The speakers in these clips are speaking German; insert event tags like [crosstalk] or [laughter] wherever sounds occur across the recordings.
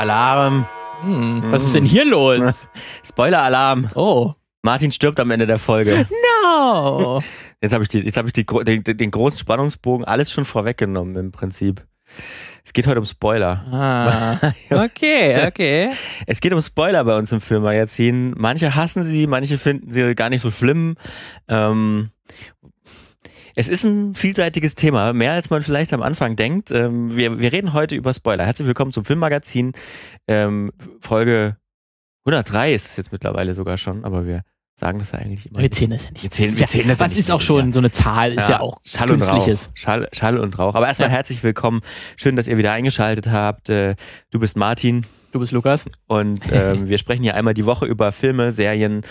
Alarm. Hm, was ist denn hier los? [laughs] Spoiler-Alarm. Oh. Martin stirbt am Ende der Folge. No. [laughs] Jetzt habe ich, die, jetzt hab ich die, den, den großen Spannungsbogen alles schon vorweggenommen im Prinzip. Es geht heute um Spoiler. Ah. [laughs] Okay, okay. Es geht um Spoiler bei uns im Filmmagazin. Manche hassen sie, manche finden sie gar nicht so schlimm. Ähm, es ist ein vielseitiges Thema, mehr als man vielleicht am Anfang denkt. Ähm, wir, wir reden heute über Spoiler. Herzlich willkommen zum Filmmagazin. Ähm, Folge 103 ist es jetzt mittlerweile sogar schon, aber wir sagen das ja eigentlich immer. Wir zählen das ja nicht. Wir zählen- Das wir zählen ja, das ja Was nicht ist auch schon Jahr. so eine Zahl, ist ja, auch Schall und Rauch. künstliches. Schall, Schall und Rauch. Aber erstmal Ja. herzlich willkommen. Schön, dass ihr wieder eingeschaltet habt. Äh, Du bist Martin Du bist Lukas. und ähm, [laughs] wir sprechen hier einmal die Woche über Filme, Serien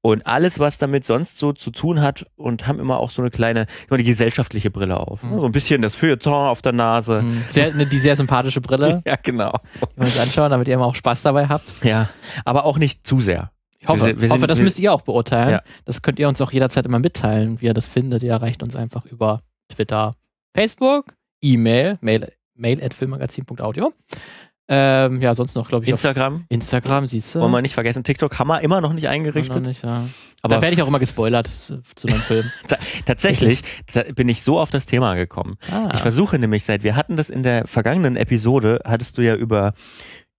und alles, was damit sonst so zu tun hat und haben immer auch so eine kleine, immer die gesellschaftliche Brille auf. Mhm. So ein bisschen das Feuilleton auf der Nase. Hm, Sehr, ne, die sehr sympathische Brille, [laughs] Ja, genau. die wir uns anschauen, damit ihr immer auch Spaß dabei habt. Ja, aber auch nicht zu sehr. Ich hoffe, Wir wir hoffe sind- das müsst ihr auch beurteilen. Ja. Das könnt ihr uns auch jederzeit immer mitteilen, wie ihr das findet. Ihr erreicht uns einfach über Twitter, Facebook, E-Mail, mail, mail at filmmagazin.audio. Ähm, ja, sonst noch, glaube ich, Instagram, Instagram, siehst du. wollen wir nicht vergessen, TikTok haben wir immer noch nicht Noch eingerichtet. nicht, ja. Aber da werde ich auch immer gespoilert [laughs] zu einem Film. [laughs] tatsächlich da bin ich so auf das Thema gekommen. Ah. Ich versuche nämlich seit, wir hatten das in der vergangenen Episode, hattest du ja über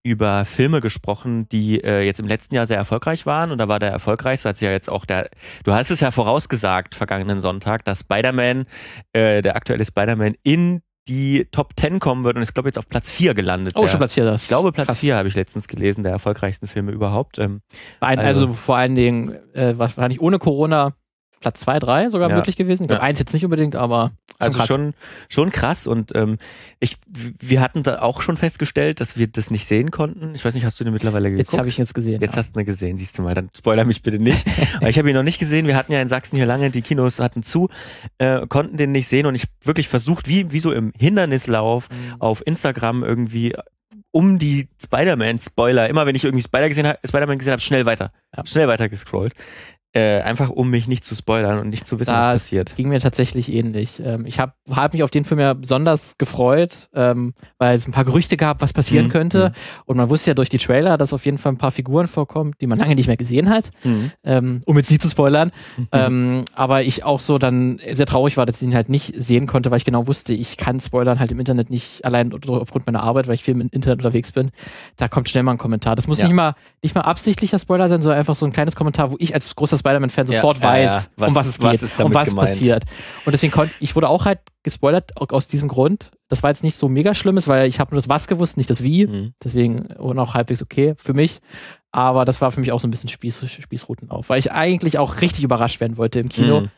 über Filme gesprochen, die äh, jetzt im letzten Jahr sehr erfolgreich waren und da war der erfolgreichste, hat ja jetzt auch der, du hast es ja vorausgesagt vergangenen Sonntag, dass Spider-Man, äh, der aktuelle Spider-Man in die Top 10 kommen wird und ist glaube ich jetzt auf Platz 4 gelandet. oh, der, schon platziert das. ich glaube Platz Krass. 4 habe ich letztens gelesen, der erfolgreichsten Filme überhaupt. Ähm, Ein, also- also, vor allen Dingen, äh, wahrscheinlich ohne Corona Platz 2, 3 sogar Ja. möglich gewesen. Ich glaube, Ja. eins jetzt nicht unbedingt, aber schon Also krass. schon, schon krass und ähm, ich, wir hatten da auch schon festgestellt, dass wir das nicht sehen konnten. Ich weiß nicht, hast du den mittlerweile geguckt? Jetzt habe ich ihn jetzt gesehen. Jetzt ja. hast du ihn gesehen, siehst du mal, dann spoiler mich bitte nicht. Aber [laughs] ich habe ihn noch nicht gesehen. Wir hatten ja in Sachsen hier lange, die Kinos hatten zu, äh, konnten den nicht sehen und ich wirklich versucht, wie, wie so im Hindernislauf Mhm. auf Instagram irgendwie um die Spider-Man-Spoiler, immer wenn ich irgendwie Spider gesehen hab, Spider-Man gesehen habe, schnell weiter, Ja. schnell weiter gescrollt. Äh, einfach um mich nicht zu spoilern und nicht zu wissen, Da was passiert. Ging mir tatsächlich ähnlich. Ähm, ich habe hab mich auf den Film ja besonders gefreut, ähm, weil es ein paar Gerüchte gab, was passieren Mhm, könnte. mhm. Und man wusste ja durch die Trailer, dass auf jeden Fall ein paar Figuren vorkommen, die man lange nicht mehr gesehen hat. Mhm. ähm, um jetzt nicht zu spoilern. [laughs] ähm, aber ich auch so dann sehr traurig war, dass ich ihn halt nicht sehen konnte, weil ich genau wusste, ich kann spoilern halt im Internet nicht allein aufgrund meiner Arbeit, weil ich viel im Internet unterwegs bin. Da kommt schnell mal ein Kommentar. Das muss Ja. nicht mal nicht mal absichtlicher Spoiler sein, sondern einfach so ein kleines Kommentar, wo ich als großer Spider-Man-Fan sofort ja, weiß, ja. Was- um was es was geht, um was gemeint? passiert. Und deswegen konnte ich wurde auch halt gespoilert aus diesem Grund. Das war jetzt nicht so mega schlimmes, weil ich habe nur das was gewusst, nicht das wie. Mhm. Deswegen und auch halbwegs okay für mich. Aber das war für mich auch so ein bisschen Spieß, Spießruten auf, weil ich eigentlich auch richtig überrascht werden wollte im Kino. Mhm.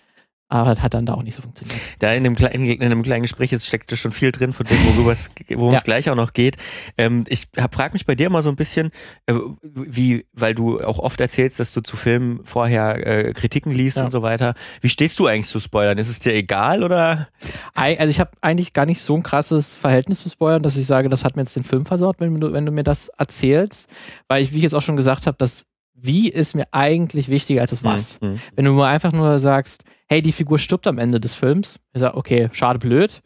Aber das hat dann da auch nicht so funktioniert. Da in dem, kleinen, in dem kleinen Gespräch jetzt steckte schon viel drin, von dem, worüber es, worum Ja. es gleich auch noch geht. Ähm, ich frage mich bei dir immer so ein bisschen, äh, wie, weil du auch oft erzählst, dass du zu Filmen vorher äh, Kritiken liest Ja. und so weiter. Wie stehst du eigentlich zu Spoilern? Ist es dir egal oder? Also ich habe eigentlich gar nicht so ein krasses Verhältnis zu Spoilern, dass ich sage, das hat mir jetzt den Film versaut, wenn du, wenn du mir das erzählst. Weil ich, wie ich jetzt auch schon gesagt habe, das Wie ist mir eigentlich wichtiger als das Was. Mhm. Wenn du nur einfach nur sagst, hey, die Figur stirbt am Ende des Films, ich sag, okay, schade, blöd,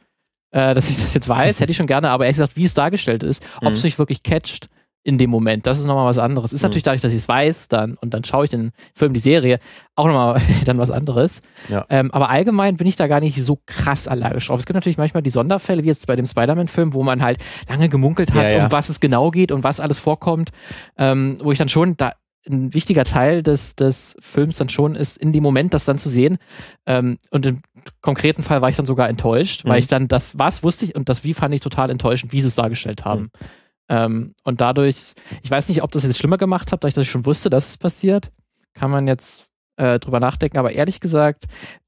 äh, dass ich das jetzt weiß, hätte ich schon gerne, aber ehrlich gesagt, wie es dargestellt ist, ob es Mhm. mich wirklich catcht in dem Moment, das ist nochmal was anderes. Ist Mhm. natürlich dadurch, dass ich es weiß, dann und dann schaue ich den Film, die Serie, auch nochmal [laughs] dann was anderes. Ja. Ähm, aber allgemein bin ich da gar nicht so krass allergisch drauf. Es gibt natürlich manchmal die Sonderfälle, wie jetzt bei dem Spider-Man-Film, wo man halt lange gemunkelt hat, Ja, ja. um was es genau geht und was alles vorkommt, ähm, wo ich dann schon da ein wichtiger Teil des, des Films dann schon ist, in dem Moment das dann zu sehen. Ähm, und im konkreten Fall war ich dann sogar enttäuscht, weil Mhm. ich dann das was wusste ich und das wie fand ich total enttäuschend, wie sie es dargestellt haben. Mhm. Ähm, und dadurch, ich weiß nicht, ob das jetzt schlimmer gemacht hat, dadurch, dass ich schon wusste, dass es passiert, kann man jetzt äh, drüber nachdenken. Aber ehrlich gesagt,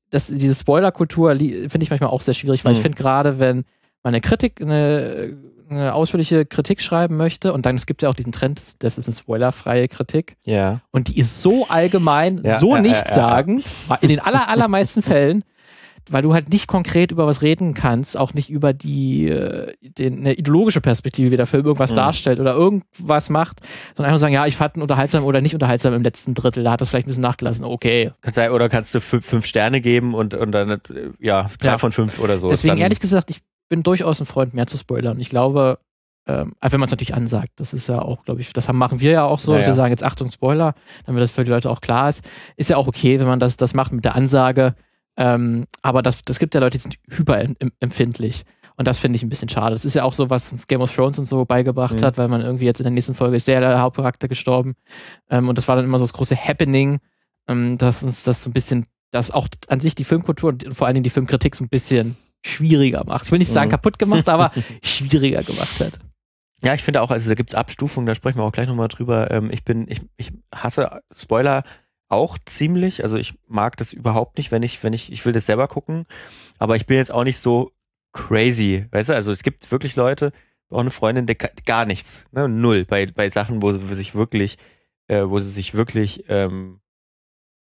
das, diese Spoiler-Kultur finde ich manchmal auch sehr schwierig, weil Mhm. ich finde gerade, wenn man eine Kritik, eine, eine ausführliche Kritik schreiben möchte und dann, es gibt ja auch diesen Trend, das- ist eine spoilerfreie Kritik Ja. und die ist so allgemein, Ja, so ja, ja, nichtssagend, in den aller, allermeisten Fällen, weil du halt nicht konkret über was reden kannst, auch nicht über die äh, den, eine ideologische Perspektive, wie der Film irgendwas Mhm. darstellt oder irgendwas macht, sondern einfach sagen, ja, ich fand ihn unterhaltsam oder nicht unterhaltsam im letzten Drittel, da hat das vielleicht ein bisschen nachgelassen, okay. Kannst oder kannst du fünf, Sterne geben und, und dann, äh, ja, drei Ja. von fünf oder so. Deswegen ehrlich gesagt, ich bin durchaus ein Freund, mehr zu spoilern. Ich glaube, ähm, wenn man es natürlich ansagt. Das ist ja auch, glaube ich, das haben, machen wir ja auch so, Ja, dass wir sagen, jetzt Achtung, Spoiler, damit das für die Leute auch klar ist. Ist ja auch okay, wenn man das, das macht mit der Ansage. Ähm, aber das, das gibt ja Leute, die sind hyperempfindlich. Und das finde ich ein bisschen schade. Das ist ja auch so, was uns Game of Thrones und so beigebracht Mhm. hat, weil man irgendwie jetzt in der nächsten Folge ist der, der Hauptcharakter gestorben. Ähm, und das war dann immer so das große Happening, ähm, dass uns das so ein bisschen, dass auch an sich die Filmkultur und vor allen Dingen die Filmkritik so ein bisschen schwieriger macht. Ich will nicht sagen Mhm. kaputt gemacht, aber [laughs] schwieriger gemacht hat. Ja, ich finde auch, also da gibt's Abstufungen, da sprechen wir auch gleich nochmal drüber. Ähm, ich bin, ich, ich hasse Spoiler auch ziemlich. Also ich mag das überhaupt nicht, wenn ich, wenn ich, ich will das selber gucken, aber ich bin jetzt auch nicht so crazy, weißt du? Also es gibt wirklich Leute, auch eine Freundin, der gar nichts, ne? Null bei, bei Sachen, wo sie sich wirklich, äh, wo sie sich wirklich ähm,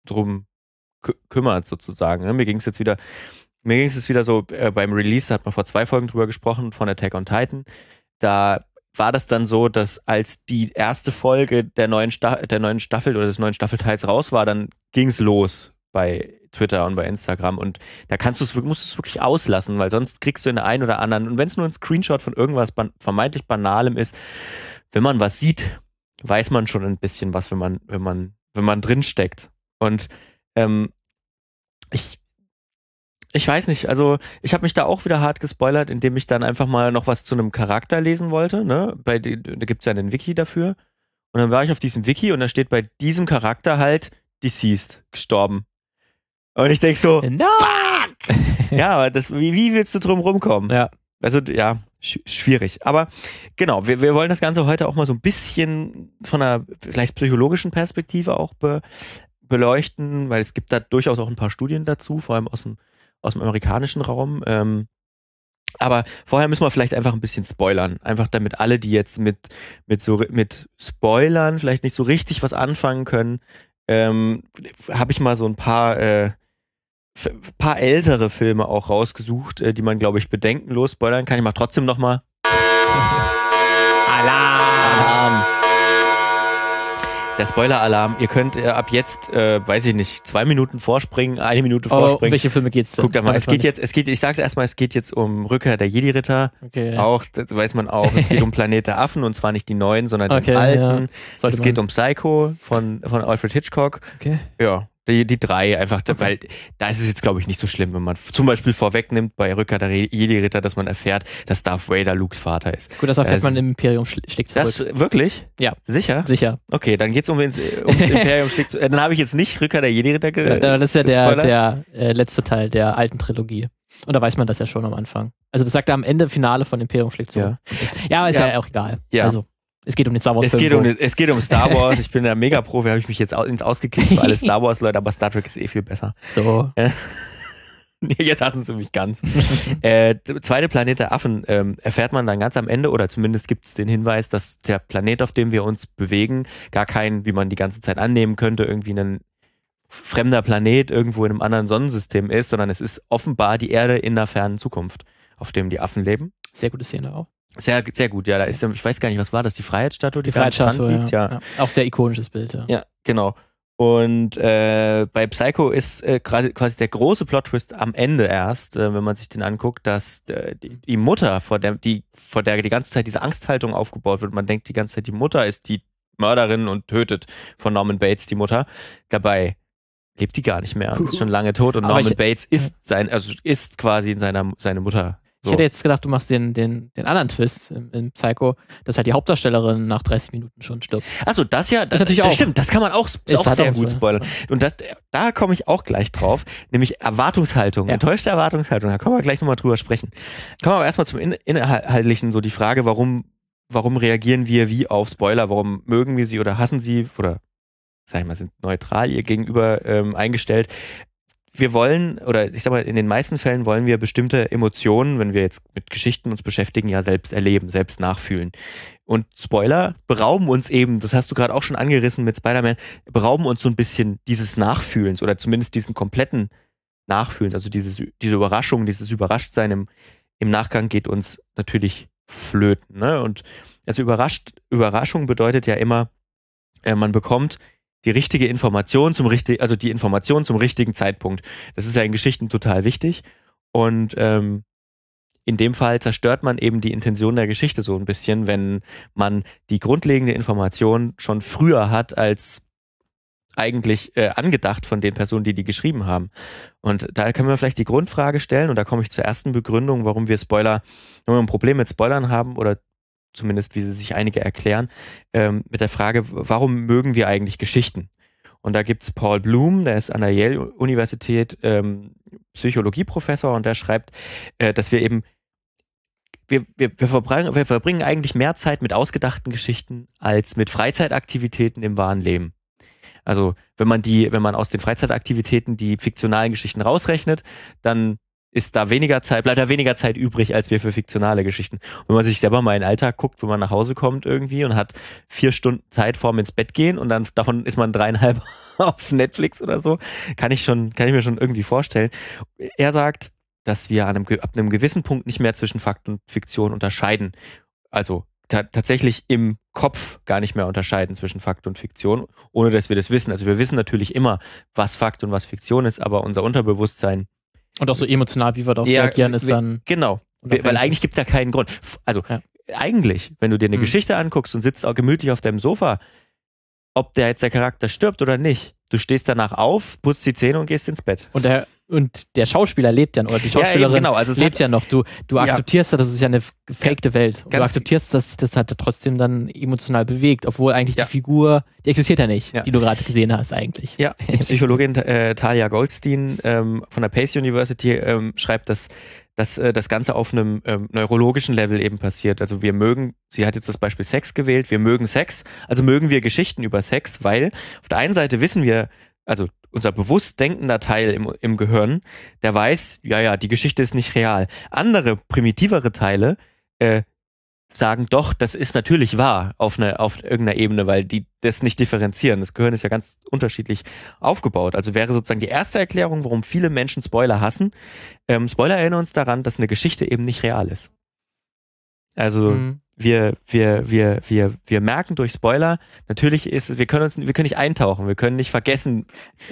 drum kü kümmert, sozusagen. Ne? Mir ging es jetzt wieder, mir ging es wieder so, äh, beim Release, hat man vor zwei Folgen drüber gesprochen, von Attack on Titan. Da war das dann so, dass als die erste Folge der neuen, Sta der neuen Staffel oder des neuen Staffelteils raus war, dann ging's los bei Twitter und bei Instagram und da kannst du es musst du es wirklich auslassen, weil sonst kriegst du in der einen oder anderen und wenn es nur ein Screenshot von irgendwas ban vermeintlich banalem ist, wenn man was sieht, weiß man schon ein bisschen was, wenn man wenn man wenn man drin und ähm, ich ich weiß nicht, also ich habe mich da auch wieder hart gespoilert, indem ich dann einfach mal noch was zu einem Charakter lesen wollte. Ne? Bei, da gibt's ja einen Wiki dafür. Und dann war ich auf diesem Wiki und da steht bei diesem Charakter halt deceased, gestorben. Und ich denk so, No! [laughs] ja, aber das, wie, wie willst du drum rumkommen? Ja. Also ja, sch schwierig. Aber genau, wir, wir wollen das Ganze heute auch mal so ein bisschen von einer vielleicht psychologischen Perspektive auch be beleuchten, weil es gibt da durchaus auch ein paar Studien dazu, vor allem aus dem, aus dem amerikanischen Raum. Ähm, aber vorher müssen wir vielleicht einfach ein bisschen spoilern. Einfach damit alle, die jetzt mit, mit so mit Spoilern vielleicht nicht so richtig was anfangen können, ähm, habe ich mal so ein paar äh, paar ältere Filme auch rausgesucht, äh, die man, glaube ich, bedenkenlos spoilern kann. Ich mach trotzdem noch mal [laughs] Alarm. Der Spoiler-Alarm. Ihr könnt äh, ab jetzt, äh, weiß ich nicht, zwei Minuten vorspringen, eine Minute Oh, um vorspringen. welche Filme geht's denn? Guckt da mal, es geht jetzt, es geht, ich sag's erstmal, es geht jetzt um Rückkehr der Jedi-Ritter. Okay, ja. Auch, das weiß man auch. Es geht um [laughs] Planet der Affen und zwar nicht die neuen, sondern Okay, den alten. ja. Es geht um Psycho von, von Alfred Hitchcock. Okay. Ja, die, die drei einfach, Okay. weil da ist es jetzt, glaube ich, nicht so schlimm, wenn man zum Beispiel vorwegnimmt bei Rückkehr der Jedi-Ritter, dass man erfährt, dass Darth Vader Lukes Vater ist. Gut, das erfährt Das- man im Imperium schl- schlägt zurück. Das wirklich? Ja. Sicher? Sicher. Okay, dann geht's um ins, ums [laughs] Imperium schlägt zu- äh, Dann habe ich jetzt nicht Rückkehr der Jedi-Ritter ge das ist ja der, der äh, letzte Teil der alten Trilogie. Und da weiß man das ja schon am Anfang. Also das sagt er am Ende Finale von Imperium schlägt zurück. Ja, aber ist ja, Ja. auch egal. Ja. Also es geht um den Star Wars Es geht, um, es geht um Star [laughs] Wars. Ich bin der Mega-Profi, habe ich mich jetzt ins Ausgekickt für alle [laughs] Star Wars-Leute, aber Star Trek ist eh viel besser. so. [laughs] Nee, Jetzt hassen sie mich ganz. äh, zweite Planet der Affen ähm, erfährt man dann ganz am Ende, oder zumindest gibt es den Hinweis, dass der Planet, auf dem wir uns bewegen, gar kein, wie man die ganze Zeit annehmen könnte, irgendwie ein fremder Planet irgendwo in einem anderen Sonnensystem ist, sondern es ist offenbar die Erde in der fernen Zukunft, auf dem die Affen leben. Sehr gute Szene auch. Sehr, sehr gut, ja. Da ist, ich weiß gar nicht, was war das, die Freiheitsstatue, die, Die Freiheitsstatue, liegt? ja. ja. Auch sehr ikonisches Bild, ja. Ja, genau. Und äh, bei Psycho ist äh, gerade quasi der große Plot-Twist am Ende erst, äh, wenn man sich den anguckt, dass äh, die, die Mutter, vor der, die, vor der die ganze Zeit diese Angsthaltung aufgebaut wird, man denkt die ganze Zeit, die Mutter ist die Mörderin und tötet von Norman Bates die Mutter. Dabei lebt die gar nicht mehr, ist schon lange tot und Aber Norman ich- Bates ist sein, also ist quasi in seiner seine Mutter. Ich hätte jetzt gedacht, du machst den, den, den anderen Twist im, im Psycho, dass halt die Hauptdarstellerin nach 30 Minuten schon stirbt. Achso, das ja, das, das auch. stimmt, das kann man auch, Ist auch sehr gut Spoiler. spoilern. Und das, da komme ich auch gleich drauf, nämlich Erwartungshaltung, Ja. enttäuschte Erwartungshaltung, da können wir gleich nochmal drüber sprechen. Kommen wir aber erstmal zum In Inhaltlichen, so die Frage, warum, warum reagieren wir wie auf Spoiler, warum mögen wir sie oder hassen sie oder, sag ich mal, sind neutral ihr gegenüber ähm, eingestellt. Wir wollen, oder ich sag mal, in den meisten Fällen wollen wir bestimmte Emotionen, wenn wir jetzt mit Geschichten uns beschäftigen, ja selbst erleben, selbst nachfühlen. Und Spoiler berauben uns eben, das hast du gerade auch schon angerissen mit Spider-Man, berauben uns so ein bisschen dieses Nachfühlens oder zumindest diesen kompletten Nachfühlens, also dieses, diese Überraschung, dieses Überraschtsein im, im Nachgang geht uns natürlich flöten. Ne? Und also überrascht, Überraschung bedeutet ja immer, äh, man bekommt die richtige Information zum richtigen, also die Information zum richtigen Zeitpunkt. Das ist ja in Geschichten total wichtig. Und ähm, in dem Fall zerstört man eben die Intention der Geschichte so ein bisschen, wenn man die grundlegende Information schon früher hat als eigentlich äh, angedacht von den Personen, die die geschrieben haben. Und da können wir vielleicht die Grundfrage stellen und da komme ich zur ersten Begründung, warum wir Spoiler, wenn wir ein Problem mit Spoilern haben oder zumindest wie sie sich einige erklären, ähm, mit der Frage, warum mögen wir eigentlich Geschichten? Und da gibt's Paul Bloom, der ist an der Yale-Universität ähm, Psychologieprofessor und der schreibt, äh, dass wir eben wir, wir, wir, verbringen, wir verbringen eigentlich mehr Zeit mit ausgedachten Geschichten als mit Freizeitaktivitäten im wahren Leben. Also wenn man die, wenn man aus den Freizeitaktivitäten die fiktionalen Geschichten rausrechnet, dann ist da weniger Zeit, bleibt da weniger Zeit übrig als wir für fiktionale Geschichten. Und wenn man sich selber mal in den Alltag guckt, wenn man nach Hause kommt irgendwie und hat vier Stunden Zeit vorm ins Bett gehen und dann davon ist man dreieinhalb [laughs] auf Netflix oder so, kann ich schon, kann ich mir schon irgendwie vorstellen. Er sagt, dass wir einem, ab einem gewissen Punkt nicht mehr zwischen Fakt und Fiktion unterscheiden. Also ta tatsächlich im Kopf gar nicht mehr unterscheiden zwischen Fakt und Fiktion, ohne dass wir das wissen. Also wir wissen natürlich immer, was Fakt und was Fiktion ist, aber unser Unterbewusstsein. Und auch so emotional, wie wir darauf reagieren, ist dann. Genau. Weil eigentlich gibt's ja keinen Grund. Also ja. eigentlich, wenn du dir eine mhm. Geschichte anguckst und sitzt auch gemütlich auf deinem Sofa, ob der jetzt der Charakter stirbt oder nicht, du stehst danach auf, putzt die Zähne und gehst ins Bett. Und der und der Schauspieler lebt ja noch, oder die Schauspielerin ja, genau. also lebt ja noch. Du, du akzeptierst ja, das ist ja eine gefakte Welt. Und du akzeptierst, dass sich das halt trotzdem dann emotional bewegt, obwohl eigentlich ja. die Figur, die existiert ja nicht, ja. die du gerade gesehen hast eigentlich. Ja, die Psychologin äh, Talia Goldstein ähm, von der Pace University ähm, schreibt, dass dass äh, das Ganze auf einem ähm, neurologischen Level eben passiert. Also wir mögen, sie hat jetzt das Beispiel Sex gewählt, wir mögen Sex, also mögen wir Geschichten über Sex, weil auf der einen Seite wissen wir, also unser bewusst denkender Teil im, im Gehirn, der weiß, ja, ja, die Geschichte ist nicht real. Andere, primitivere Teile äh, sagen doch, das ist natürlich wahr auf, eine, auf irgendeiner Ebene, weil die das nicht differenzieren. Das Gehirn ist ja ganz unterschiedlich aufgebaut. Also wäre sozusagen die erste Erklärung, warum viele Menschen Spoiler hassen. Ähm, Spoiler erinnern uns daran, dass eine Geschichte eben nicht real ist. Also mhm wir, wir, wir, wir, wir merken durch Spoiler, natürlich ist, wir können uns, wir können nicht eintauchen, wir können nicht vergessen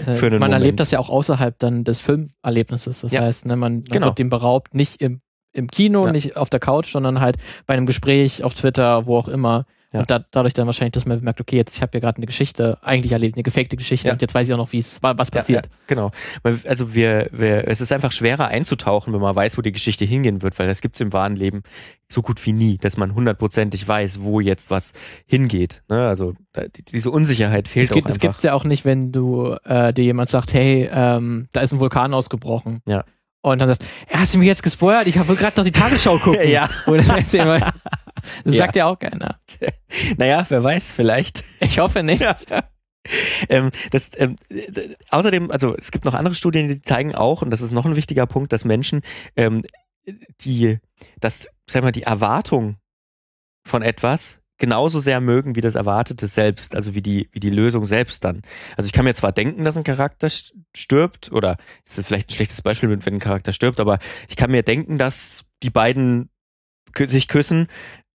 äh, für einen Man Moment. erlebt das ja auch außerhalb dann des Filmerlebnisses. Das ja. heißt, ne, man, man genau. wird dem beraubt, nicht im, im Kino, ja. nicht auf der Couch, sondern halt bei einem Gespräch auf Twitter, wo auch immer. Ja. Und da, dadurch dann wahrscheinlich, dass man merkt, okay, jetzt ich habe ja gerade eine Geschichte eigentlich erlebt, eine gefakte Geschichte ja. und jetzt weiß ich auch noch, wie es was passiert. Ja, genau. Also wir, wir, es ist einfach schwerer einzutauchen, wenn man weiß, wo die Geschichte hingehen wird, weil das gibt's im wahren Leben so gut wie nie, dass man hundertprozentig weiß, wo jetzt was hingeht. Ne? Also diese Unsicherheit fehlt es gibt, auch einfach. Es gibt's ja auch nicht, wenn du äh, dir jemand sagt, hey, ähm, da ist ein Vulkan ausgebrochen. Ja. Und dann sagt, hast du mir jetzt gespoilert? Ich habe gerade noch die Tagesschau [laughs] gucken. ja. Oder das [laughs] das ja. sagt ja auch keiner. [laughs] Naja, wer weiß, vielleicht. Ich hoffe nicht. Ja. Ähm, das, ähm, außerdem, also es gibt noch andere Studien, die zeigen auch, und das ist noch ein wichtiger Punkt, dass Menschen ähm, die, dass, sag mal, die Erwartung von etwas genauso sehr mögen wie das Erwartete selbst, also wie die, wie die Lösung selbst dann. Also ich kann mir zwar denken, dass ein Charakter stirbt, oder es ist vielleicht ein schlechtes Beispiel, wenn ein Charakter stirbt, aber ich kann mir denken, dass die beiden sich küssen,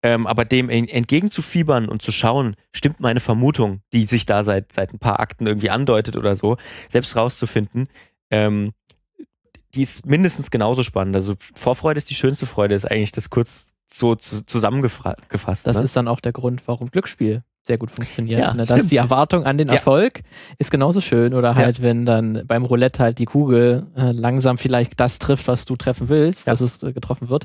ähm, aber dem entgegenzufiebern und zu schauen, stimmt meine Vermutung, die sich da seit, seit ein paar Akten irgendwie andeutet oder so, selbst rauszufinden, ähm, die ist mindestens genauso spannend. Also Vorfreude ist die schönste Freude, ist eigentlich das kurz so zusammengefasst. Das ne? ist dann auch der Grund, warum Glücksspiel sehr gut funktioniert. Ja, ne? Dass die Erwartung an den Erfolg ja. ist genauso schön. Oder halt, ja. wenn dann beim Roulette halt die Kugel äh, langsam vielleicht das trifft, was du treffen willst, dass es äh, getroffen wird,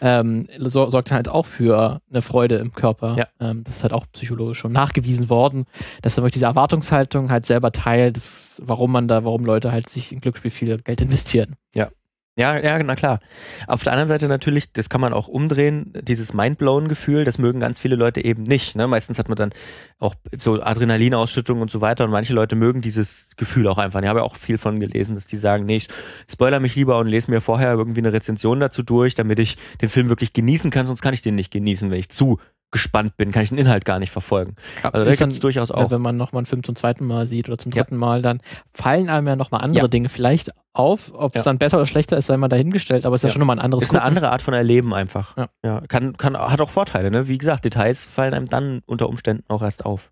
ähm, so, sorgt halt auch für eine Freude im Körper. Ähm, das ist halt auch psychologisch schon nachgewiesen worden, dass dann diese Erwartungshaltung halt selber teilt, warum man da, warum Leute halt sich in Glücksspiel viel Geld investieren. Ja, ja, ja, na klar. Auf der anderen Seite natürlich, das kann man auch umdrehen, dieses Mindblown-Gefühl, das mögen ganz viele Leute eben nicht. Ne? Meistens hat man dann auch so Adrenalinausschüttung und so weiter und manche Leute mögen dieses Gefühl auch einfach. Ich habe ja auch viel von gelesen, dass die sagen, nee, ich spoiler mich lieber und lese mir vorher irgendwie eine Rezension dazu durch, damit ich den Film wirklich genießen kann, sonst kann ich den nicht genießen, wenn ich zu gespannt bin, kann ich den Inhalt gar nicht verfolgen. Also da gibt es durchaus auch. Wenn man nochmal einen Film zum zweiten Mal sieht oder zum dritten ja. Mal, dann fallen einem ja nochmal andere. Dinge vielleicht auf. Ob es dann besser oder schlechter ist, sei mal dahingestellt, aber es ist ja, schon nochmal ein anderes Ist Gucken. eine andere Art von Erleben einfach. Ja. ja. Kann, kann, hat auch Vorteile, ne? Wie gesagt, Details fallen einem dann unter Umständen auch erst auf.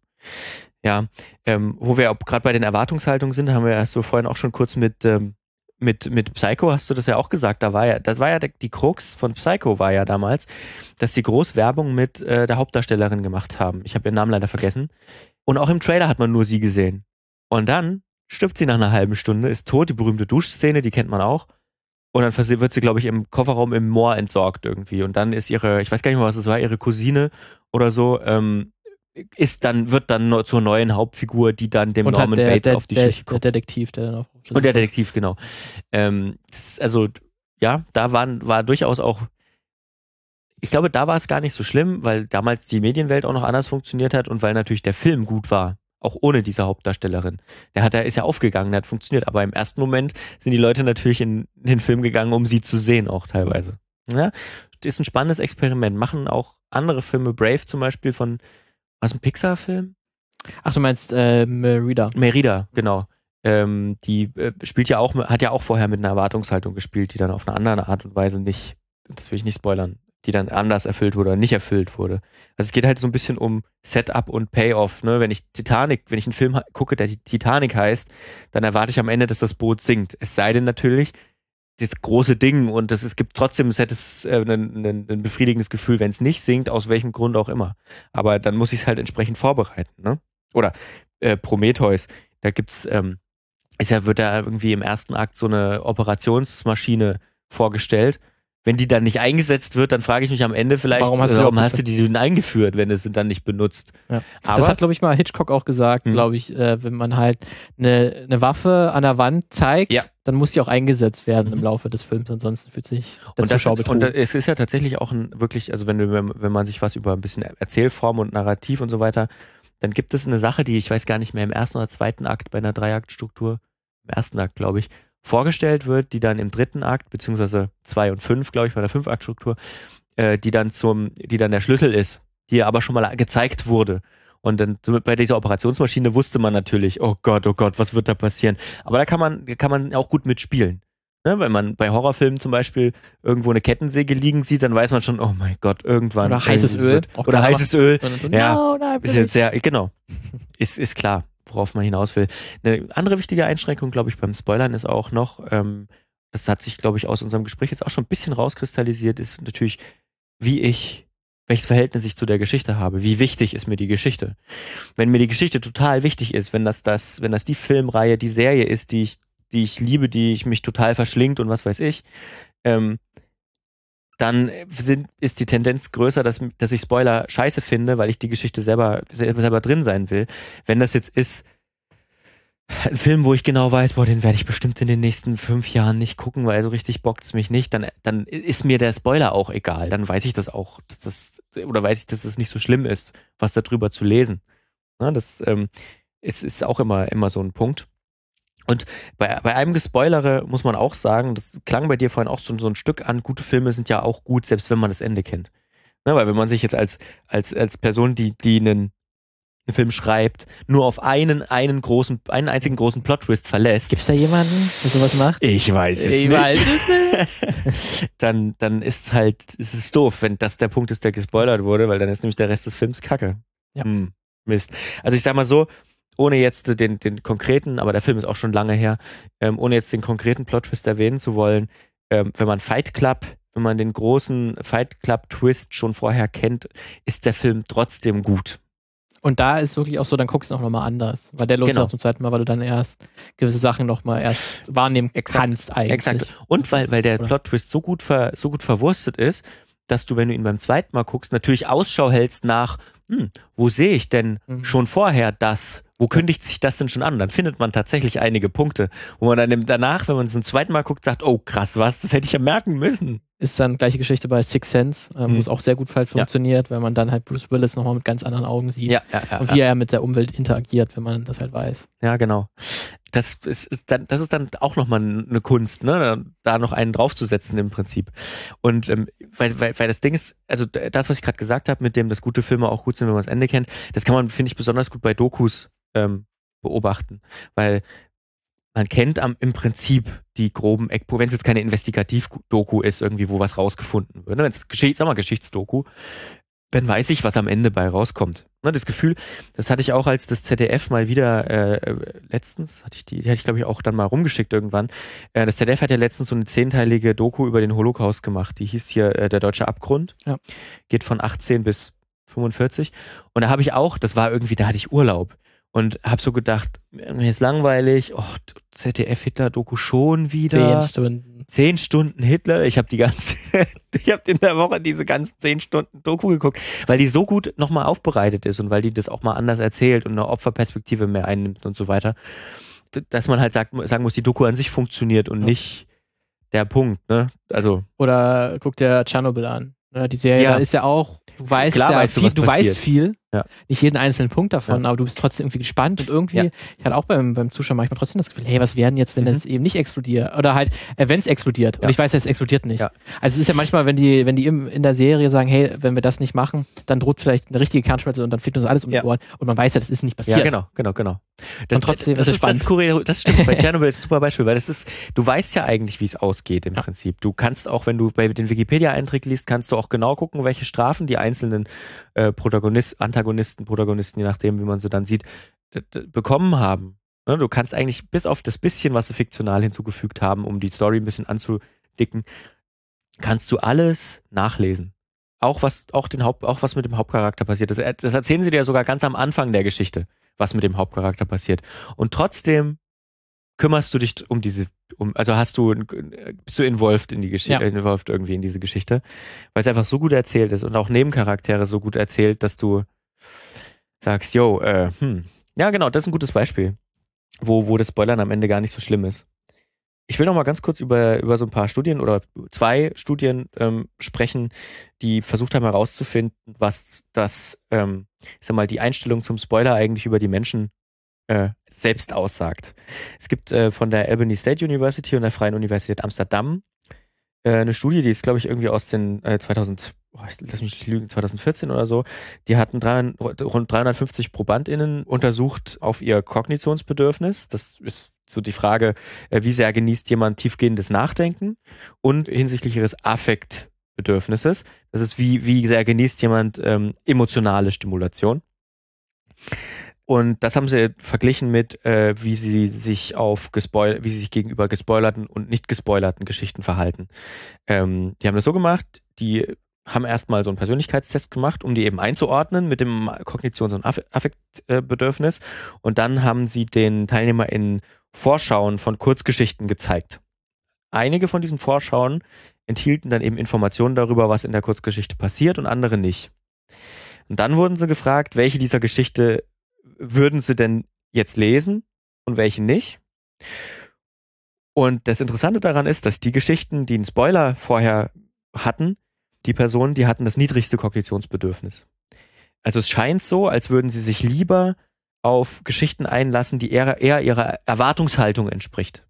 Ja, ähm, wo wir gerade bei den Erwartungshaltungen sind, haben wir erst so vorhin auch schon kurz mit, ähm, mit, mit Psycho hast du das ja auch gesagt, da war ja, das war ja die Krux von Psycho war ja damals, dass die groß Werbung mit äh, der Hauptdarstellerin gemacht haben. Ich habe ihren Namen leider vergessen. Und auch im Trailer hat man nur sie gesehen. Und dann stirbt sie nach einer halben Stunde, ist tot, die berühmte Duschszene, die kennt man auch. Und dann wird sie, glaube ich, im Kofferraum im Moor entsorgt irgendwie. Und dann ist ihre, ich weiß gar nicht mehr, was es war, ihre Cousine oder so, ähm, ist dann, wird dann zur neuen Hauptfigur, die dann dem Und Norman der, Bates der, auf die der, Schliche der kommt. Detektiv, der dann auch. Und der Detektiv, genau. Ähm, also, ja, da waren, war durchaus auch, ich glaube, da war es gar nicht so schlimm, weil damals die Medienwelt auch noch anders funktioniert hat und weil natürlich der Film gut war. Auch ohne diese Hauptdarstellerin. Der hat, der ist ja aufgegangen, der hat funktioniert. Aber im ersten Moment sind die Leute natürlich in, in den Film gegangen, um sie zu sehen, auch teilweise. Ja, ist ein spannendes Experiment. Machen auch andere Filme, Brave zum Beispiel von, was ein Pixar-Film? Ach, du meinst äh, Merida. Merida, genau. Ähm, die äh, spielt ja auch, hat ja auch vorher mit einer Erwartungshaltung gespielt, die dann auf eine andere Art und Weise nicht, das will ich nicht spoilern, die dann anders erfüllt wurde oder nicht erfüllt wurde. Also es geht halt so ein bisschen um Setup und Payoff. Ne? Wenn ich Titanic, wenn ich einen Film gucke, der Titanic heißt, dann erwarte ich am Ende, dass das Boot sinkt. Es sei denn natürlich, das große Ding und das, es gibt trotzdem ein, äh, ein, ein, ein befriedigendes Gefühl, wenn es nicht sinkt, aus welchem Grund auch immer. Aber dann muss ich es halt entsprechend vorbereiten. Ne? Oder äh, Prometheus, da gibt's, ähm, ist ja, wird da irgendwie im ersten Akt so eine Operationsmaschine vorgestellt. Wenn die dann nicht eingesetzt wird, dann frage ich mich am Ende vielleicht, Warum hast du die warum hast du die denn eingeführt, wenn es dann nicht benutzt? Ja. Aber das hat, glaube ich, mal Hitchcock auch gesagt, Mhm. glaube ich, äh, wenn man halt eine, eine Waffe an der Wand zeigt, Ja. dann muss die auch eingesetzt werden im Mhm. Laufe des Films, ansonsten fühlt sich der und, das, Zuschauer und betrogen. da- es ist ja tatsächlich auch ein wirklich, also wenn wenn man sich was über ein bisschen Erzählform und Narrativ und so weiter, dann gibt es eine Sache, die ich weiß gar nicht mehr im ersten oder zweiten Akt bei einer Dreiaktstruktur, im ersten Akt glaube ich, vorgestellt wird, die dann im dritten Akt, beziehungsweise zwei und fünf, glaube ich, bei der Fünfaktstruktur, äh, die dann zum, die dann der Schlüssel ist, die aber schon mal gezeigt wurde. Und dann bei dieser Operationsmaschine wusste man natürlich, oh Gott, oh Gott, was wird da passieren? Aber da kann man, kann man auch gut mitspielen. Ne, wenn man bei Horrorfilmen zum Beispiel irgendwo eine Kettensäge liegen sieht, dann weiß man schon, oh mein Gott, irgendwann. Oder heißes Öl. Oder heißes Öl. So, Ja, no, nein, Ist jetzt sehr, genau. Ist, ist klar, worauf man hinaus will. Eine andere wichtige Einschränkung, glaube ich, beim Spoilern ist auch noch, ähm, das hat sich, glaube ich, aus unserem Gespräch jetzt auch schon ein bisschen rauskristallisiert, ist natürlich, wie ich, welches Verhältnis ich zu der Geschichte habe. Wie wichtig ist mir die Geschichte? Wenn mir die Geschichte total wichtig ist, wenn das, das, wenn das die Filmreihe, die Serie ist, die ich, die ich liebe, die ich mich total verschlingt und was weiß ich, ähm, dann sind, ist die Tendenz größer, dass, dass ich Spoiler scheiße finde, weil ich die Geschichte selber, selber, drin sein will. Wenn das jetzt ist, ein Film, wo ich genau weiß, boah, den werde ich bestimmt in den nächsten fünf Jahren nicht gucken, weil so richtig bockt es mich nicht, dann, dann ist mir der Spoiler auch egal. Dann weiß ich das auch, dass das, oder weiß ich, dass es das nicht so schlimm ist, was darüber zu lesen. Ja, das ähm, ist, ist auch immer, immer so ein Punkt. Und bei, bei einem Gespoilere muss man auch sagen, das klang bei dir vorhin auch so, so ein Stück an, gute Filme sind ja auch gut, selbst wenn man das Ende kennt. Ne, weil wenn man sich jetzt als, als, als Person, die, die einen, einen Film schreibt, nur auf einen, einen großen, einen einzigen großen Plot-Twist verlässt. Gibt's da jemanden, der sowas macht? Ich weiß es Ich nicht. weiß [laughs] dann, dann ist halt, ist es doof, wenn das der Punkt ist, der gespoilert wurde, weil dann ist nämlich der Rest des Films kacke. Ja. Hm, Mist. Also ich sag mal so, ohne jetzt den, den konkreten, aber der Film ist auch schon lange her, ähm, ohne jetzt den konkreten Plot-Twist erwähnen zu wollen, ähm, wenn man Fight Club, wenn man den großen Fight Club-Twist schon vorher kennt, ist der Film trotzdem gut. Und da ist wirklich auch so, dann guckst du auch nochmal anders. Weil der lohnt sich Genau. auch zum zweiten Mal, weil du dann erst gewisse Sachen nochmal erst wahrnehmen Exakt. kannst eigentlich. Exakt. Und weil, weil der? Plot-Twist so gut, ver, so gut verwurstet ist, dass du, wenn du ihn beim zweiten Mal guckst, natürlich Ausschau hältst nach, hm, wo sehe ich denn Mhm. schon vorher das? Wo kündigt sich das denn schon an? Dann findet man tatsächlich einige Punkte, wo man dann danach, wenn man es zum zweiten Mal guckt, sagt, oh krass, was, das hätte ich ja merken müssen. Ist dann gleiche Geschichte bei Six Sense, ähm, Mhm. wo es auch sehr gut halt funktioniert, weil man dann halt Bruce Willis nochmal mit ganz anderen Augen sieht. Ja, ja, ja. Und wie er mit der Umwelt interagiert, wenn man das halt weiß. Ja, genau. Das ist, ist dann, das ist dann auch nochmal eine Kunst, ne? Da, noch einen draufzusetzen im Prinzip. Und ähm, weil, weil, weil das Ding ist, also das, was ich gerade gesagt habe, mit dem, dass gute Filme auch gut sind, wenn man das Ende kennt, das kann man, finde ich, besonders gut bei Dokus ähm, beobachten. Weil man kennt am, im Prinzip die groben Eckpunkte, wenn es jetzt keine Investigativ-Doku ist, irgendwie, wo was rausgefunden wird. Ne? Wenn es Geschichts, sag mal, Geschichtsdoku, dann weiß ich, was am Ende bei rauskommt. Ne, das Gefühl, das hatte ich auch, als das ZDF mal wieder äh, letztens, hatte ich die, die hatte ich glaube ich auch dann mal rumgeschickt irgendwann. Äh, das ZDF hat ja letztens so eine zehnteilige Doku über den Holocaust gemacht. Die hieß hier äh, Der deutsche Abgrund. Ja. Geht von 18 bis 45. Und da habe ich auch, das war irgendwie, da hatte ich Urlaub und habe so gedacht, mir ist langweilig, oh, ZDF Hitler-Doku schon wieder. Zehn Stunden. Zehn Stunden Hitler. Ich habe die ganze, [laughs] ich habe in der Woche diese ganzen zehn Stunden Doku geguckt, weil die so gut nochmal aufbereitet ist und weil die das auch mal anders erzählt und eine Opferperspektive mehr einnimmt und so weiter. Dass man halt sagt, sagen muss, die Doku an sich funktioniert und Ja. nicht der Punkt, ne? Also, Oder guck dir Tschernobyl an. Ne, Die Serie Ja. ist ja auch, du weißt Klar ja weißt viel, du weißt viel. Ja. Nicht jeden einzelnen Punkt davon, aber du bist trotzdem irgendwie gespannt und irgendwie, Ja. ich hatte auch beim, beim Zuschauen manchmal trotzdem das Gefühl, hey, was werden jetzt, wenn Mhm. das eben nicht explodiert? Oder halt, äh, wenn es explodiert. Und Ja. ich weiß, es explodiert nicht. Ja. Also es ist ja manchmal, wenn die, wenn die im, in der Serie sagen, hey, wenn wir das nicht machen, dann droht vielleicht eine richtige Kernschmelze und dann fliegt uns alles um die Ja. Ohren. Und man weiß ja, das ist nicht passiert. ja, genau, genau, genau. Das, Und trotzdem das ist es ist das, spannend. Kuriose- das stimmt. Bei [laughs] Chernobyl ist ein super Beispiel, weil das ist, du weißt ja eigentlich, wie es ausgeht im Ja. Prinzip. Du kannst auch, wenn du bei den Wikipedia-Eintrag liest, kannst du auch genau gucken, welche Strafen die einzelnen äh, Protagonist, Antagonisten, Protagonisten, je nachdem, wie man sie dann sieht, bekommen haben. Ne, Du kannst eigentlich bis auf das bisschen, was sie fiktional hinzugefügt haben, um die Story ein bisschen anzudicken, kannst du alles nachlesen. Auch was, auch den Haupt, auch was mit dem Hauptcharakter passiert. Das, das erzählen sie dir sogar ganz am Anfang der Geschichte, was mit dem Hauptcharakter passiert. Und trotzdem kümmerst du dich um diese, um, also hast du, bist du involved in die Geschichte, Ja. involved irgendwie in diese Geschichte, weil es einfach so gut erzählt ist und auch Nebencharaktere so gut erzählt, dass du sagst, yo, äh, hm, ja genau, das ist ein gutes Beispiel, wo, wo das Spoilern am Ende gar nicht so schlimm ist. Ich will noch mal ganz kurz über, über so ein paar Studien oder zwei Studien ähm, sprechen, die versucht haben herauszufinden, was das, ähm, ich sag mal, die Einstellung zum Spoiler eigentlich über die Menschen äh, selbst aussagt. Es gibt äh, von der Albany State University und der Freien Universität Amsterdam äh, eine Studie, die ist, glaube ich, irgendwie aus den äh, 2000, oh, ich- lass mich nicht lügen, 2014 oder so. Die hatten drei, rund 350 ProbandInnen untersucht auf ihr Kognitionsbedürfnis. Das ist so die Frage, äh, wie sehr genießt jemand tiefgehendes Nachdenken und hinsichtlich ihres Affektbedürfnisses. Das ist, wie, wie sehr genießt jemand ähm, emotionale Stimulation. Und das haben sie verglichen mit, äh, wie sie sich auf gespoil wie sie sich gegenüber gespoilerten und nicht gespoilerten Geschichten verhalten. Ähm, die haben das so gemacht, die haben erstmal so einen Persönlichkeitstest gemacht, um die eben einzuordnen mit dem Kognitions- und Aff- Affektbedürfnis. Und dann haben sie den TeilnehmerInnen Vorschauen von Kurzgeschichten gezeigt. Einige von diesen Vorschauen enthielten dann eben Informationen darüber, was in der Kurzgeschichte passiert und andere nicht. Und dann wurden sie gefragt, welche dieser Geschichte würden sie denn jetzt lesen und welche nicht. Und das Interessante daran ist, dass die Geschichten, die einen Spoiler vorher hatten, die Personen, die hatten das niedrigste Kognitionsbedürfnis. Also es scheint so, als würden sie sich lieber auf Geschichten einlassen, die eher, eher ihrer Erwartungshaltung entspricht.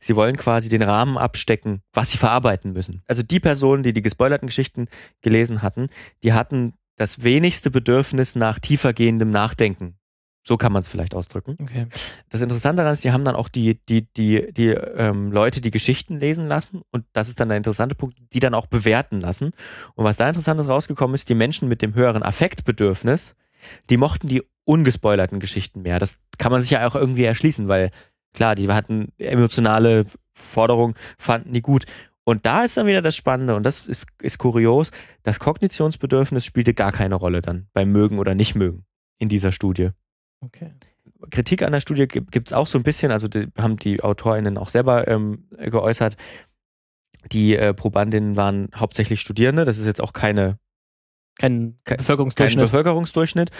Sie wollen quasi den Rahmen abstecken, was sie verarbeiten müssen. Also die Personen, die die gespoilerten Geschichten gelesen hatten, die hatten das wenigste Bedürfnis nach tiefergehendem Nachdenken. So kann man es vielleicht ausdrücken. Okay. Das Interessante daran ist, die haben dann auch die, die, die, die ähm, Leute die Geschichten lesen lassen und das ist dann der interessante Punkt, die dann auch bewerten lassen. Und was da Interessantes rausgekommen ist, die Menschen mit dem höheren Affektbedürfnis, die mochten die ungespoilerten Geschichten mehr. Das kann man sich ja auch irgendwie erschließen, weil klar, die hatten emotionale Forderungen, fanden die gut. Und da ist dann wieder das Spannende und das ist, ist kurios, das Kognitionsbedürfnis spielte gar keine Rolle dann beim Mögen oder nicht mögen in dieser Studie. Okay. Kritik an der Studie gibt es auch so ein bisschen, also die, haben die AutorInnen auch selber ähm, geäußert. Die äh, Probandinnen waren hauptsächlich Studierende, das ist jetzt auch keine, Kein Kein- kein Bevölkerungsdurchschnitt. Bevölkerungsdurchschnitt.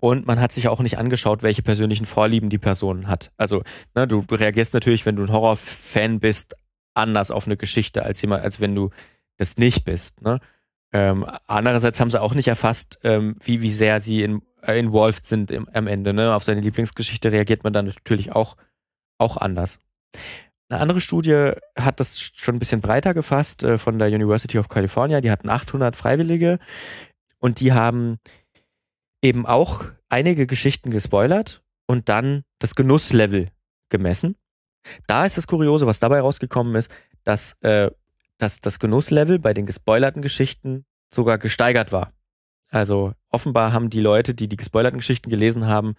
Und man hat sich auch nicht angeschaut, welche persönlichen Vorlieben die Person hat. Also, ne, du reagierst natürlich, wenn du ein Horrorfan bist, anders auf eine Geschichte, als jemand, als wenn du das nicht bist. Ne? Ähm, andererseits haben sie auch nicht erfasst, ähm, wie, wie sehr sie in, involved sind im, am Ende. Ne? Auf seine Lieblingsgeschichte reagiert man dann natürlich auch, auch anders. Eine andere Studie hat das schon ein bisschen breiter gefasst äh, von der University of California. Die hatten 800 Freiwillige und die haben eben auch einige Geschichten gespoilert und dann das Genusslevel gemessen. Da ist das Kuriose, was dabei rausgekommen ist, dass, äh, dass das Genusslevel bei den gespoilerten Geschichten sogar gesteigert war. Also offenbar haben die Leute, die die gespoilerten Geschichten gelesen haben,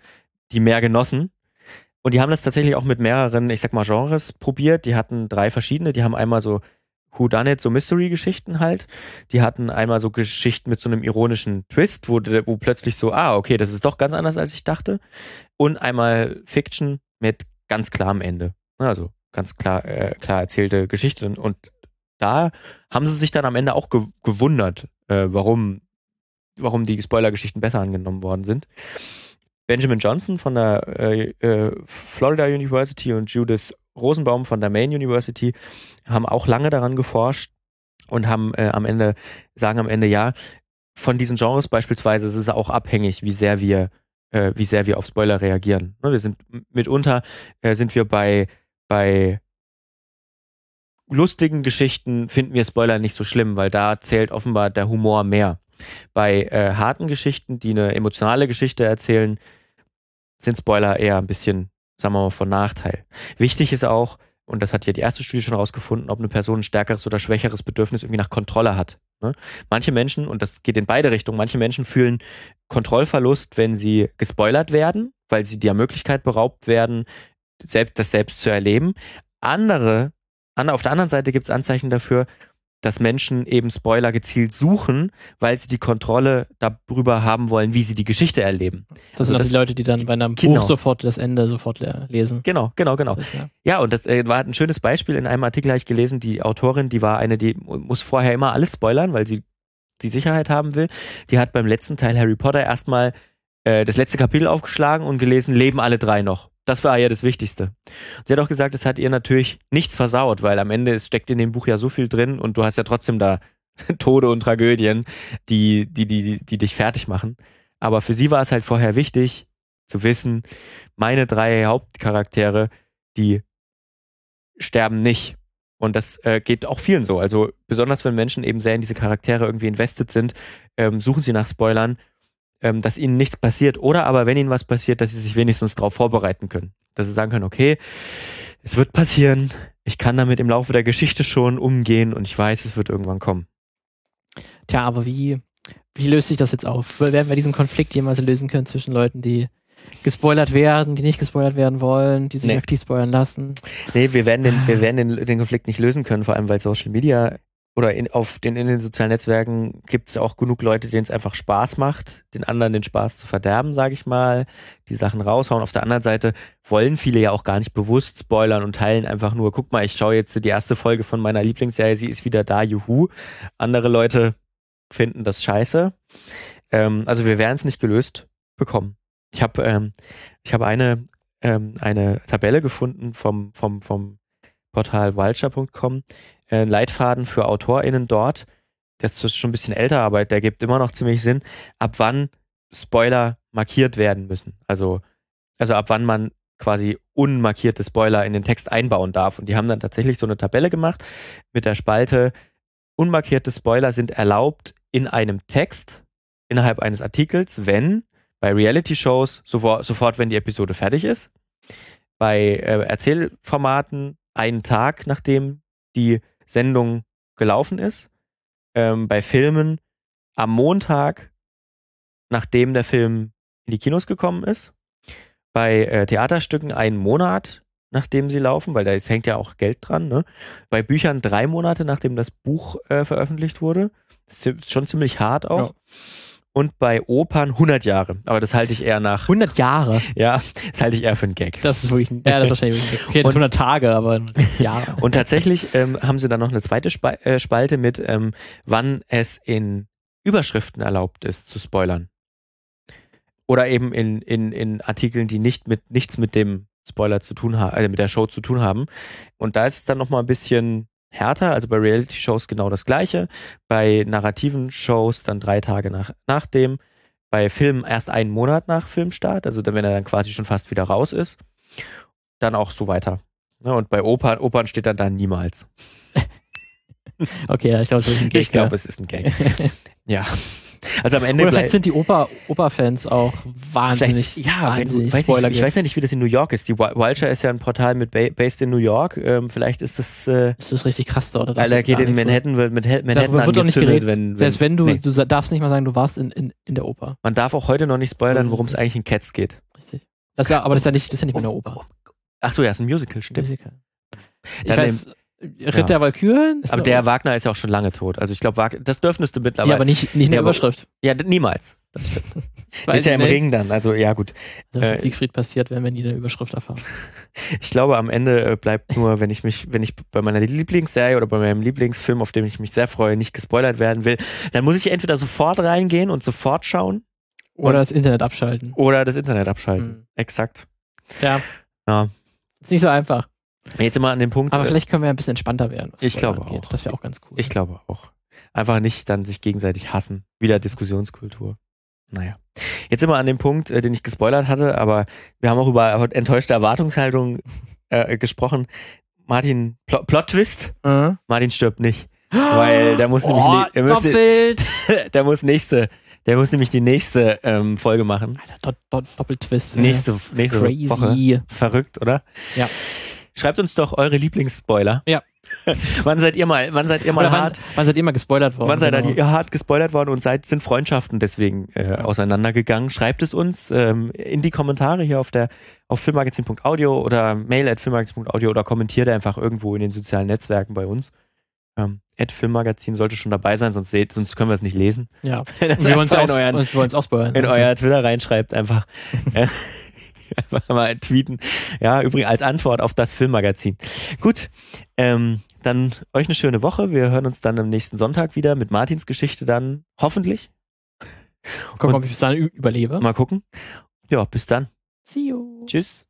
die mehr genossen. Und die haben das tatsächlich auch mit mehreren, ich sag mal, Genres probiert. Die hatten drei verschiedene. Die haben einmal so Who Done It, so Mystery-Geschichten halt. Die hatten einmal so Geschichten mit so einem ironischen Twist, wo, wo plötzlich so, ah, okay, das ist doch ganz anders, als ich dachte. Und einmal Fiction mit ganz klarem Ende. Also ganz klar, äh, klar erzählte Geschichten. Und da haben sie sich dann am Ende auch ge gewundert, äh, warum, warum die Spoiler-Geschichten besser angenommen worden sind. Benjamin Johnson von der äh, äh, Florida University und Judith Rosenbaum von der Maine University haben auch lange daran geforscht und haben äh, am Ende, sagen am Ende, ja, von diesen Genres beispielsweise ist es auch abhängig, wie sehr wir, äh, wie sehr wir auf Spoiler reagieren. Ne, wir sind mitunter äh, sind wir bei, bei lustigen Geschichten finden wir Spoiler nicht so schlimm, weil da zählt offenbar der Humor mehr. Bei äh, harten Geschichten, die eine emotionale Geschichte erzählen, sind Spoiler eher ein bisschen sagen wir mal, von Nachteil. Wichtig ist auch, und das hat ja die erste Studie schon rausgefunden, ob eine Person ein stärkeres oder schwächeres Bedürfnis irgendwie nach Kontrolle hat. Ne? Manche Menschen, und das geht in beide Richtungen, manche Menschen fühlen Kontrollverlust, wenn sie gespoilert werden, weil sie der Möglichkeit beraubt werden, selbst, das selbst zu erleben. Andere, auf der anderen Seite gibt es Anzeichen dafür, dass Menschen eben Spoiler gezielt suchen, weil sie die Kontrolle darüber haben wollen, wie sie die Geschichte erleben. Das also sind das, die Leute, die dann bei einem genau. Buch sofort das Ende sofort lesen. Genau, genau, genau. Ist, ja. ja. und das äh, war ein schönes Beispiel in einem Artikel, habe ich gelesen, die Autorin, die war eine, die muss vorher immer alles spoilern, weil sie die Sicherheit haben will. Die hat beim letzten Teil Harry Potter erstmal äh, das letzte Kapitel aufgeschlagen und gelesen, leben alle drei noch. Das war ja das Wichtigste. Sie hat auch gesagt, es hat ihr natürlich nichts versaut, weil am Ende steckt in dem Buch ja so viel drin und du hast ja trotzdem da [laughs] Tode und Tragödien, die, die, die, die dich fertig machen. Aber für sie war es halt vorher wichtig zu wissen, meine drei Hauptcharaktere, die sterben nicht. Und das äh, geht auch vielen so. Also besonders wenn Menschen eben sehr in diese Charaktere irgendwie invested sind, ähm, suchen sie nach Spoilern ähm, dass ihnen nichts passiert. Oder aber, wenn ihnen was passiert, dass sie sich wenigstens darauf vorbereiten können. Dass sie sagen können, okay, es wird passieren, ich kann damit im Laufe der Geschichte schon umgehen und ich weiß, es wird irgendwann kommen. Tja, aber wie, wie löst sich das jetzt auf? Werden wir diesen Konflikt jemals lösen können zwischen Leuten, die gespoilert werden, die nicht gespoilert werden wollen, die sich nee. aktiv spoilern lassen? Nee, wir werden den, wir werden den, den Konflikt nicht lösen können, vor allem weil Social Media oder in, auf den, in den sozialen Netzwerken gibt es auch genug Leute, denen es einfach Spaß macht, den anderen den Spaß zu verderben, sage ich mal, die Sachen raushauen. Auf der anderen Seite wollen viele ja auch gar nicht bewusst spoilern und teilen einfach nur, guck mal, ich schaue jetzt die erste Folge von meiner Lieblingsserie, sie ist wieder da, juhu. Andere Leute finden das scheiße. Ähm, also wir werden es nicht gelöst bekommen. Ich habe ähm, ich hab eine, ähm, eine Tabelle gefunden vom, vom, vom Portal vulture.com, äh, Leitfaden für AutorInnen dort. Das ist schon ein bisschen älter, aber der gibt immer noch ziemlich Sinn, ab wann Spoiler markiert werden müssen. Also, also ab wann man quasi unmarkierte Spoiler in den Text einbauen darf. Und die haben dann tatsächlich so eine Tabelle gemacht mit der Spalte, unmarkierte Spoiler sind erlaubt in einem Text innerhalb eines Artikels, wenn bei Reality-Shows sofort, sofort, wenn die Episode fertig ist, bei äh, Erzählformaten einen Tag, nachdem die Sendung gelaufen ist. Ähm, bei Filmen am Montag, nachdem der Film in die Kinos gekommen ist. Bei äh, Theaterstücken einen Monat, nachdem sie laufen, weil da hängt ja auch Geld dran. Ne? Bei Büchern drei Monate, nachdem das Buch äh, veröffentlicht wurde. Das ist schon ziemlich hart auch. Ja und bei Opern 100 Jahre. Aber das halte ich eher nach. 100 Jahre? Ja, das halte ich eher für einen Gag. Das ist wirklich, ein, ja, das ist wahrscheinlich ein Gag. Okay, das 100 Tage, aber Jahre. und tatsächlich ähm, haben sie dann noch eine zweite äh, Spalte mit, ähm, wann es in Überschriften erlaubt ist, zu spoilern. Oder eben in, in, in Artikeln, die nicht mit, nichts mit dem Spoiler zu tun haben, äh, mit der Show zu tun haben. Und da ist es dann nochmal ein bisschen härter, also bei Reality-Shows genau das gleiche, bei narrativen Shows dann drei Tage nach, nach dem, bei Filmen erst einen Monat nach Filmstart, also dann, wenn er dann quasi schon fast wieder raus ist, dann auch so weiter. Ja, und bei Opern, Opern steht dann da niemals. [laughs] okay, ja, ich glaube, es ist ein Gag. Ich glaube, es ist ein Gag. ja. [laughs] Also am Ende Oder vielleicht sind die Oper, Operfans auch wahnsinnig, ja, wenn wahnsinnig weiß Spoiler ich, ich weiß ja nicht, wie das in New York ist. Die Wi- Wilshire ist ja ein Portal mit ba based in New York. Ähm, vielleicht ist das, äh, Das ist richtig krass da, oder? weil er geht in Manhattan, wird mit Manhattan Darüber wird doch nicht geredet. wenn, wenn Selbst wenn du, nee. du darfst nicht mal sagen, du warst in, in, in der Oper. man darf auch heute noch nicht spoilern, worum es eigentlich in Cats geht. Richtig. Das ja, aber das ist ja nicht, das ist ja nicht mehr eine Oper. Ach so, ja, ist ein Musical, stimmt. Musical. Ich Dann weiß, Ritt der Valkyrien? ist Aber der. Wagner ist ja auch schon lange tot. Also ich glaube, das dürftest du mittlerweile. Ja, aber nicht, nicht in der Ja, Überschrift. ja, niemals. Das stimmt. [laughs] Ist ja im nicht. Ring dann. Also ja, gut. Ist Äh, mit Siegfried passiert, wenn wir nie eine Überschrift erfahren. [laughs] Ich glaube, am Ende äh, bleibt nur, wenn ich mich, wenn ich bei meiner Lieblingsserie oder bei meinem Lieblingsfilm, auf den ich mich sehr freue, nicht gespoilert werden will, dann muss ich entweder sofort reingehen und sofort schauen Oder das Internet abschalten. oder das Internet abschalten. Mhm. Exakt. Ja. Ja. Ist nicht so einfach. Jetzt wir an dem Punkt. Aber äh, vielleicht können wir ein bisschen entspannter werden. was Ich glaube angeht. auch. Das wäre auch ganz cool. Ich glaube auch. Einfach nicht dann sich gegenseitig hassen. Wieder Diskussionskultur. Naja. Jetzt wir an dem Punkt, äh, den ich gespoilert hatte, aber wir haben auch über enttäuschte Erwartungshaltung äh, gesprochen. Martin, Pl Plot-Twist, äh? Martin stirbt nicht. [gasps] Weil der muss nämlich oh, ne- der muss- [laughs] der muss nächste, der muss nämlich die nächste ähm, Folge machen. Alter, do, do, Doppeltwist. ey. Nächste, nächste Crazy. Woche. Verrückt, oder? Ja. Schreibt uns doch eure Lieblingsspoiler. Ja. [laughs] wann seid ihr mal, wann seid ihr mal wann, hart? wann seid ihr mal gespoilert worden? Wann seid Genau. ihr hart gespoilert worden und seid, sind Freundschaften deswegen äh, auseinandergegangen? Schreibt es uns ähm, in die Kommentare hier auf der auf filmmagazin.audio oder mail at filmmagazin.audio oder kommentiert einfach irgendwo in den sozialen Netzwerken bei uns. Ähm, at Filmmagazin sollte schon dabei sein, sonst, seht, sonst können wir es nicht lesen. Ja. [laughs] Wir wollen in euren, wollen uns ausbeuern. in euer Twitter reinschreibt, einfach, [laughs] [laughs] einfach mal tweeten. Ja, übrigens als Antwort auf das Filmmagazin. Gut, ähm, dann euch eine schöne Woche. Wir hören uns dann am nächsten Sonntag wieder mit Martins Geschichte dann hoffentlich. Gucken, ob ich bis dahin ü- überlebe. Mal gucken. Ja, bis dann. See you. Tschüss.